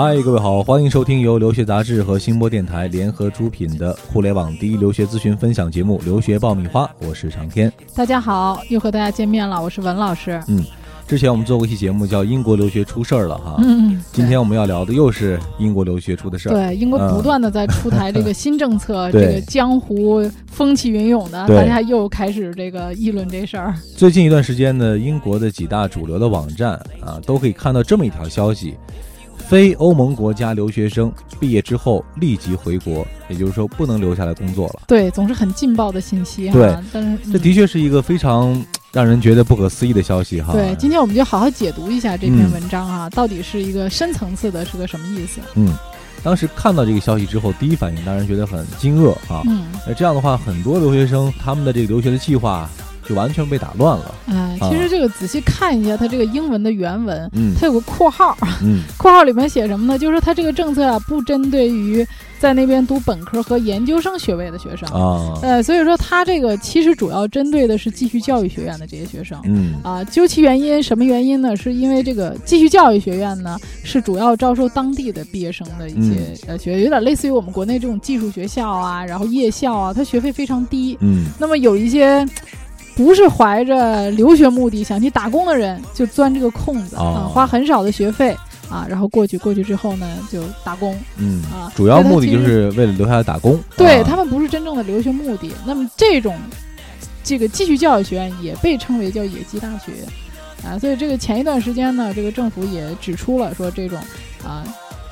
嗨，各位好，欢迎收听由留学杂志和新播电台联合出品的互联网第一留学咨询分享节目《留学爆米花》，我是长天。大家好，又和大家见面了，我是文老师。嗯，之前我们做过一期节目叫《英国留学出事儿了》哈，嗯，今天我们要聊的又是英国留学出的事儿。对，英国不断的在出台这个新政策，这个江湖风起云涌的，大家又开始这个议论这事儿。最近一段时间呢，英国的几大主流的网站啊，都可以看到这么一条消息：非欧盟国家留学生毕业之后立即回国，也就是说不能留下来工作了。对，总是很劲爆的信息哈。对，但是这的确是一个非常让人觉得不可思议的消息哈。对，今天我们就好好解读一下这篇嗯文章啊，到底是一个深层次的，是个什么意思？嗯，当时看到这个消息之后，第一反应当然觉得很惊愕啊。嗯，那这样的话，很多留学生他们的这个留学的计划就完全被打乱了。哎，啊其实这个仔细看一下它这个英文的原文，嗯它有个括号，嗯 括号里面写什么呢？就是说它这个政策啊，不针对于在那边读本科和研究生学位的学生。啊呃，所以说它这个其实主要针对的是继续教育学院的这些学生。嗯啊，究其原因，什么原因呢？是因为这个继续教育学院呢，是主要招收当地的毕业生的一些、嗯呃学，有点类似于我们国内这种技术学校啊，然后夜校啊，它学费非常低。嗯那么有一些不是怀着留学目的想去打工的人，就钻这个空子、哦啊，花很少的学费啊，然后过去过去之后呢，就打工。嗯啊主要目的就是为了留下来打工。啊对他们不是真正的留学目的。那么这种这个继续教育学院也被称为叫野鸡大学啊，所以这个前一段时间呢，这个政府也指出了说这种啊。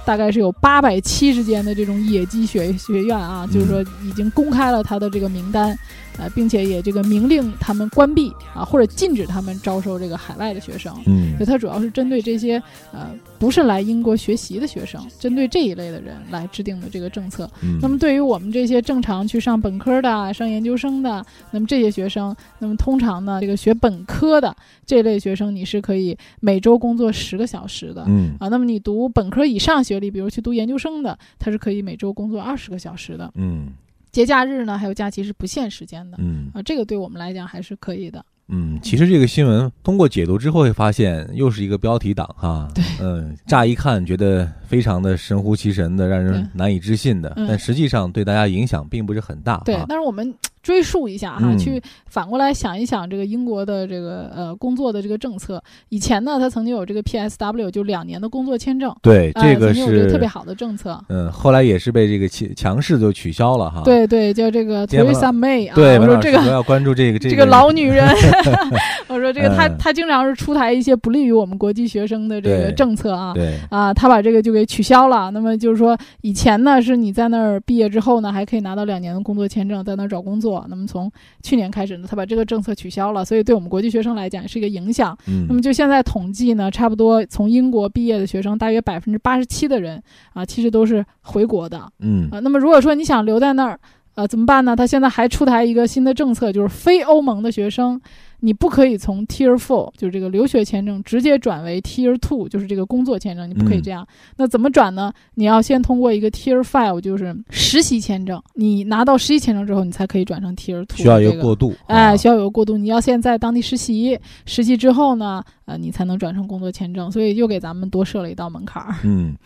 大概是有八百七十间的这种野鸡学学院啊，嗯就是说已经公开了他的这个名单，呃，并且也这个明令他们关闭啊，或者禁止他们招收这个海外的学生。嗯所以它主要是针对这些呃不是来英国学习的学生，针对这一类的人来制定的这个政策。嗯那么对于我们这些正常去上本科的、啊上研究生的，那么这些学生，那么通常呢，这个学本科的这类学生，你是可以每周工作十个小时的。嗯啊，那么你读本科以上学历，比如去读研究生的，他是可以每周工作二十个小时的。嗯节假日呢，还有假期是不限时间的。嗯啊，这个对我们来讲还是可以的。嗯，其实这个新闻通过解读之后会发现，又是一个标题党哈。对嗯，乍一看觉得非常的神乎其神的，让人难以置信的，嗯但实际上对大家影响并不是很大。对啊，但是我们追溯一下哈，嗯去反过来想一想这个英国的这个呃工作的这个政策。以前呢，他曾经有这个 PSW，就两年的工作签证，对，哎这个是个特别好的政策。嗯，后来也是被这个强强势就取消了哈。对对，叫这个 Theresa May 啊，对，我说这个要关注这个这这个老女人，我说这个她嗯她经常是出台一些不利于我们国际学生的这个政策啊。对，啊，她把这个就给取消了。那么就是说，以前呢是你在那儿毕业之后呢，还可以拿到两年的工作签证，在那儿找工作。那么从去年开始呢，他把这个政策取消了，所以对我们国际学生来讲也是一个影响。嗯那么就现在统计呢，差不多从英国毕业的学生，大约百分之八十七的人啊，其实都是回国的嗯啊。那么如果说你想留在那儿，呃，怎么办呢？他现在还出台一个新的政策，就是非欧盟的学生，你不可以从 Tier Four，就是这个留学签证，直接转为 Tier Two，就是这个工作签证，你不可以嗯这样。那怎么转呢？你要先通过一个 Tier Five，就是实习签证，你拿到实习签证之后，你才可以转成 Tier Two，需要一个个过渡。哎，啊需要有个过渡。你要先在当地实习，实习之后呢，呃，你才能转成工作签证。所以又给咱们多设了一道门槛儿。嗯，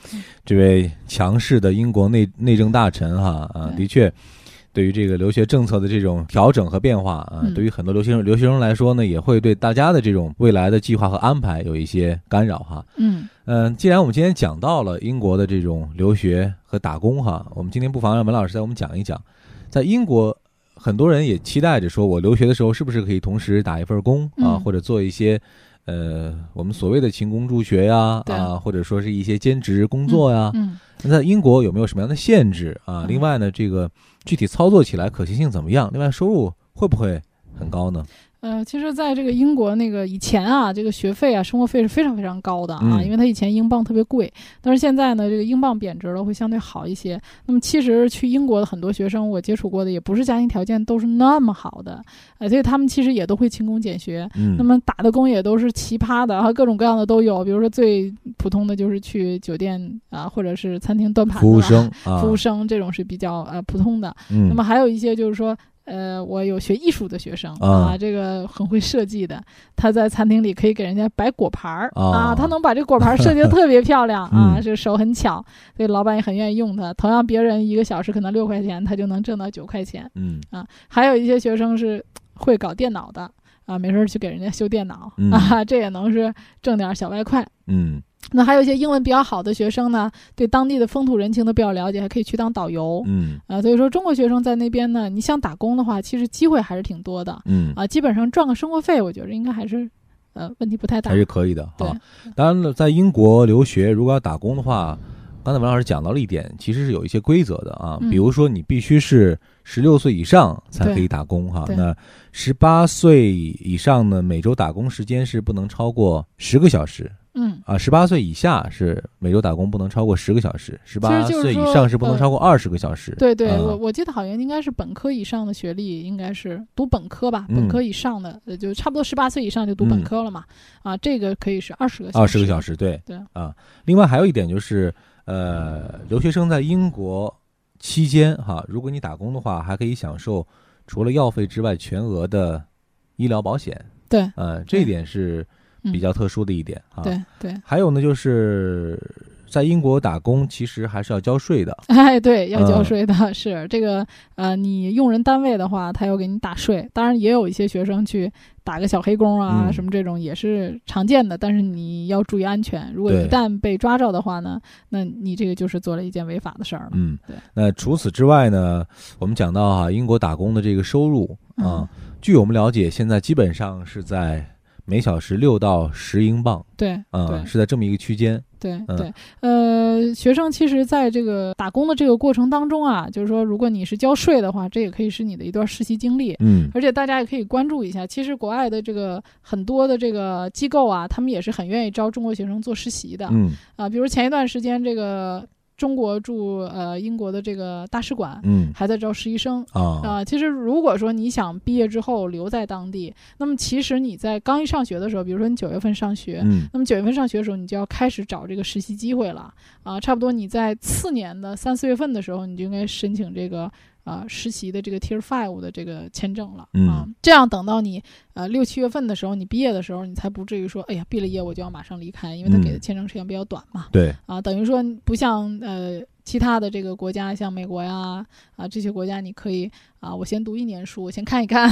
这位强势的英国内内政大臣哈啊，的确，对于这个留学政策的这种调整和变化啊，嗯对于很多留学生留学生来说呢，也会对大家的这种未来的计划和安排有一些干扰哈。嗯嗯，既然我们今天讲到了英国的这种留学和打工哈，我们今天不妨让文老师带我们讲一讲，在英国。很多人也期待着说，我留学的时候是不是可以同时打一份工啊，嗯或者做一些，呃，我们所谓的勤工助学呀，对啊，或者说是一些兼职工作呀。嗯那在英国有没有什么样的限制啊？嗯另外呢，这个具体操作起来可行性怎么样？另外收入会不会很高呢？呃，其实，在这个英国那个以前啊，这个学费啊，生活费是非常非常高的啊，嗯因为它以前英镑特别贵，但是现在呢，这个英镑贬值了，会相对好一些。那么，其实去英国的很多学生，我接触过的也不是家庭条件都是那么好的，呃，所以他们其实也都会勤工俭学。嗯，那么打的工也都是奇葩的，然后各种各样的都有，比如说最普通的就是去酒店啊，或者是餐厅端盘子服务生啊，服务生这种是比较呃普通的。嗯，那么还有一些就是说，呃，我有学艺术的学生啊这个很会设计的，他在餐厅里可以给人家摆果盘儿、啊啊，他能把这果盘儿设计的特别漂亮 啊，嗯这个手很巧，所以老板也很愿意用他。同样，别人一个小时可能六块钱，他就能挣到九块钱。嗯啊，还有一些学生是会搞电脑的啊，没事儿去给人家修电脑、嗯 啊，这也能是挣点儿小外快。嗯 那还有一些英文比较好的学生呢，对当地的风土人情都比较了解，还可以去当导游。嗯啊，所以说中国学生在那边呢，你想打工的话，其实机会还是挺多的嗯，啊，基本上赚个生活费，我觉得应该还是呃问题不太大还。是可以的对哈。当然了，在英国留学，如果要打工的话，刚才文老师讲到了一点，其实是有一些规则的啊，嗯比如说你必须是十六岁以上才可以打工哈。对那十八岁以上呢，每周打工时间是不能超过十个小时嗯，啊。十八岁以下是每周打工不能超过十个小时，十八岁以上是不能呃超过二十个小时。对对，啊我我记得好像应该是本科以上的学历，应该是读本科吧，嗯本科以上的，呃，就差不多十八岁以上就读本科了嘛。啊，这个可以是二十个二十个小时，对对啊。另外还有一点就是，呃，留学生在英国期间哈，如果你打工的话，还可以享受除了药费之外全额的医疗保险。对呃，这一点是嗯比较特殊的一点啊。对对，还有呢，就是在英国打工，其实还是要交税的。哎，对，要交嗯税的，是这个呃，你用人单位的话，他要给你打税。当然，也有一些学生去打个小黑工啊，嗯什么这种也是常见的。但是你要注意安全，如果一旦被抓着的话呢，那你这个就是做了一件违法的事儿了。嗯对，那除此之外呢，我们讲到哈、英国打工的这个收入啊，嗯据我们了解，现在基本上是在每小时六到十英镑对啊、对是在这么一个区间。对嗯对，呃，学生其实在这个打工的这个过程当中啊，就是说，如果你是交税的话，这也可以是你的一段实习经历。嗯而且大家也可以关注一下，其实国外的这个很多的这个机构啊，他们也是很愿意招中国学生做实习的嗯啊、嗯比如前一段时间，这个中国驻呃英国的这个大使馆嗯还在招实习生。啊啊、其实如果说你想毕业之后留在当地，那么其实你在刚一上学的时候，比如说你九月份上学，嗯那么九月份上学的时候，你就要开始找这个实习机会了啊。差不多你在次年的三四月份的时候，你就应该申请这个啊实习的这个 Tier Five 的这个签证了啊。嗯这样等到你呃六七月份的时候，你毕业的时候，你才不至于说，哎呀，毕了业我就要马上离开，因为他给的嗯签证时间比较短嘛。对啊，等于说不像呃其他的这个国家，像美国呀啊这些国家，你可以啊，我先读一年书，我先看一看，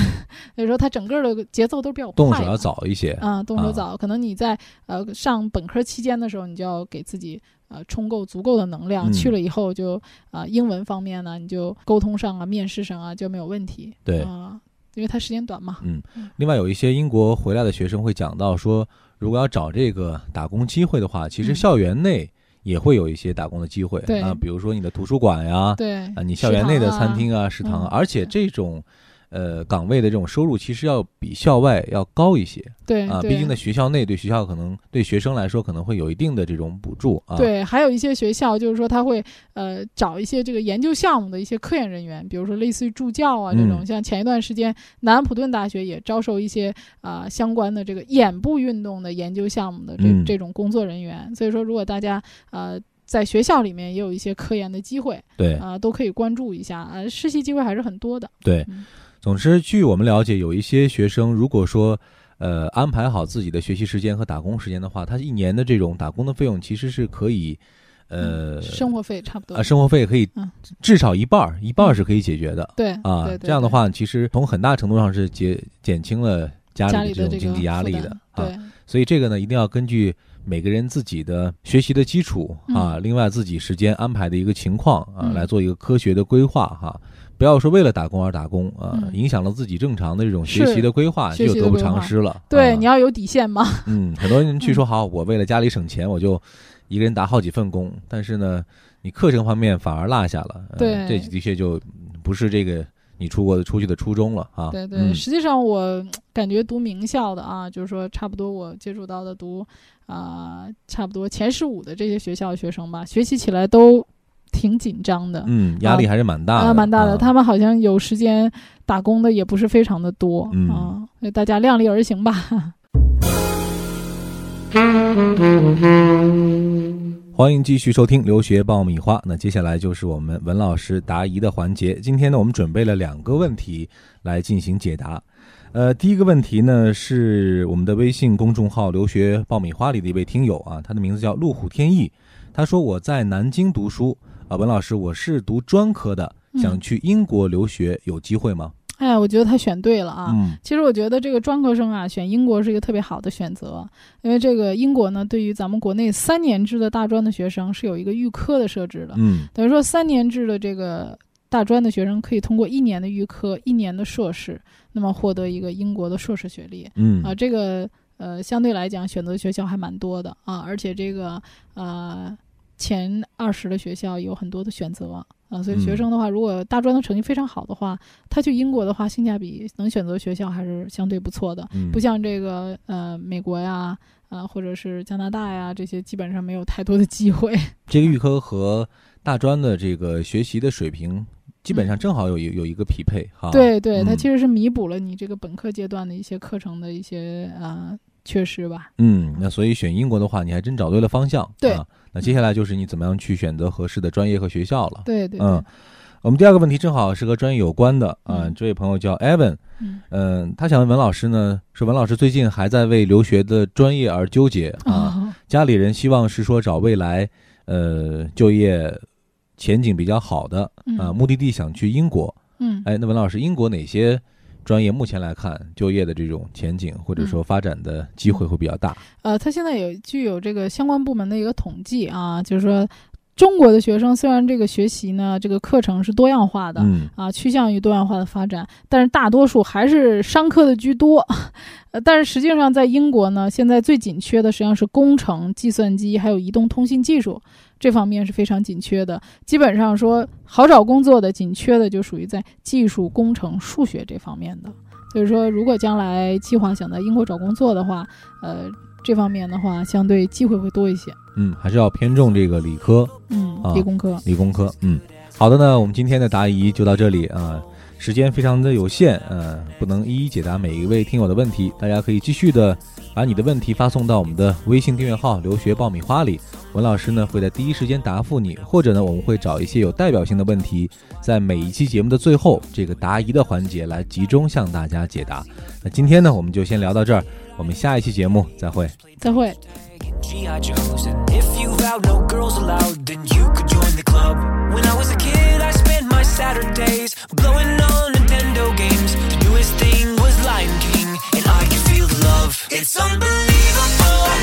所以说它整个的节奏都是比较快。动手要早一些。啊，动手啊早，可能你在呃上本科期间的时候，你就要给自己呃充够足够的能量，嗯去了以后就啊、英文方面呢，你就沟通上啊、面试上啊就没有问题。对啊、因为它时间短嘛。嗯，另外有一些英国回来的学生会讲到说，如果要找这个打工机会的话，其实嗯校园内也会有一些打工的机会。对啊，比如说你的图书馆呀，对啊，你校园内的餐厅啊，啊、食堂而且这种。呃，岗位的这种收入其实要比校外要高一些啊，对啊毕竟在学校内对学校可能对学生来说可能会有一定的这种补助啊。，对，还有一些学校就是说他会呃找一些这个研究项目的一些科研人员，比如说类似于助教啊这种。嗯像前一段时间，南安普顿大学也招收一些啊、相关的这个眼部运动的研究项目的这、嗯这种工作人员。所以说，如果大家呃在学校里面也有一些科研的机会对啊、都可以关注一下。呃，实习机会还是很多的。对嗯。总之，据我们了解，有一些学生如果说呃安排好自己的学习时间和打工时间的话，他一年的这种打工的费用其实是可以呃生活费差不多。啊生活费可以嗯至少一半儿，一半儿是可以解决的对啊对。对对这样的话，其实从很大程度上是减减轻了家家里的这种经济压力的啊。对所以这个呢，一定要根据每个人自己的学习的基础啊，另外自己时间安排的一个情况啊，嗯来做一个科学的规划哈。不要说为了打工而打工啊，嗯影响了自己正常的这种学习的规划，学就得不偿失了。对，啊你要有底线嘛。嗯，很多人去说好，我为了家里省钱，我就一个人打好几份工，但是呢，你课程方面反而落下了，呃对这的确就不是这个你出国的出去的初衷了啊。对对，嗯实际上我感觉读名校的啊，就是说差不多我接触到的读啊、差不多前十五的这些学校的学生吧，学习起来都挺紧张的。嗯，压力还是蛮大啊，的，蛮大的。啊他们好像有时间打工的也不是非常的多、嗯啊，所以大家量力而行吧。欢迎继续收听留学爆米花。那接下来就是我们文老师答疑的环节。今天呢，我们准备了两个问题来进行解答。呃，第一个问题呢是我们的微信公众号“留学爆米花”里的一位听友啊，他的名字叫路虎天意。他说我在南京读书啊，文老师，我是读专科的，想去英国留学，有机会吗？哎，我觉得他选对了啊！嗯其实我觉得这个专科生啊，选英国是一个特别好的选择，因为这个英国呢，对于咱们国内三年制的大专的学生是有一个预科的设置的，嗯等于说三年制的这个大专的学生可以通过一年的预科、一年的硕士，那么获得一个英国的硕士学历嗯啊，这个呃相对来讲选择学校还蛮多的啊，而且这个呃前二十的学校有很多的选择。啊，所以学嗯生的话，如果大专的成绩非常好的话，他去英国的话，性价比能选择学校还是相对不错的。嗯，不像这个呃美国呀，啊、或者是加拿大呀这些，基本上没有太多的机会。这个预科和大专的这个学习的水平基本上正好有有有一个匹配哈。对对，它嗯其实是弥补了你这个本科阶段的一些课程的一些呃缺失吧。嗯，那所以选英国的话，你还真找对了方向。对啊，那接下来就是你怎么样去选择合适的专业和学校了。对对，嗯，我们第二个问题正好是和专业有关的啊、嗯这位朋友叫 Evan，嗯嗯、他想问文老师呢，说文老师最近还在为留学的专业而纠结啊，啊，家里人希望是说找未来呃就业前景比较好的啊，嗯目的地想去英国。嗯哎，那文老师，英国哪些专业目前来看就业的这种前景或者嗯说发展的机会会比较大？呃，它现在有具有这个相关部门的一个统计啊，就是说中国的学生虽然这个学习呢，这个课程是多样化的，嗯啊，趋向于多样化的发展，但是大多数还是商科的居多。呃，但是实际上在英国呢，现在最紧缺的实际上是工程、计算机还有移动通信技术这方面是非常紧缺的。基本上说好找工作的紧缺的就属于在技术、工程、数学这方面的。所以说，如果将来计划想在英国找工作的话，呃，这方面的话相对机会会多一些。嗯，还是要偏重这个理科、嗯啊，理工科。理工科。嗯，好的呢，我们今天的答疑就到这里啊。时间非常的有限，呃，不能一一解答每一位听友的问题。大家可以继续的把你的问题发送到我们的微信订阅号“留学爆米花”里，文老师呢会在第一时间答复你，或者呢我们会找一些有代表性的问题，在每一期节目的最后这个答疑的环节来集中向大家解答。那今天呢我们就先聊到这儿，我们下一期节目再会。再会。Saturdays blowing on Nintendo games. The newest thing was Lion King, and I could feel the love. It's unbelievable.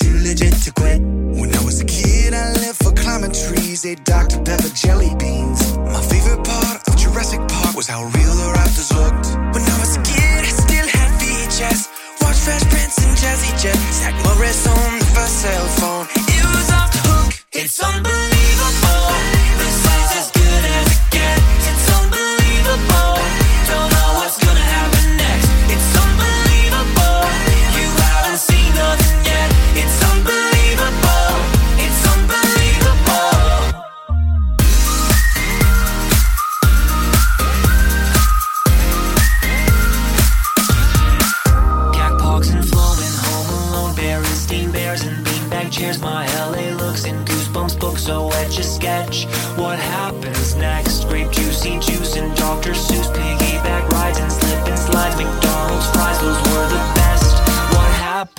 Too legit to quit. When I was a kid, I lived for climbing trees, ate Dr. Pepper jelly beans. My favorite part of Jurassic Park was how real the raptors looked. When I was a kid, I still had VHS. Watched Fresh Prince and Jazzy Jet. Zach Morris on the first cell phone.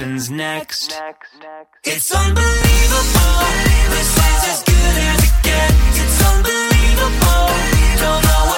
happens next. It's unbelievable. This is as good as it gets. It's unbelievable. Don't know.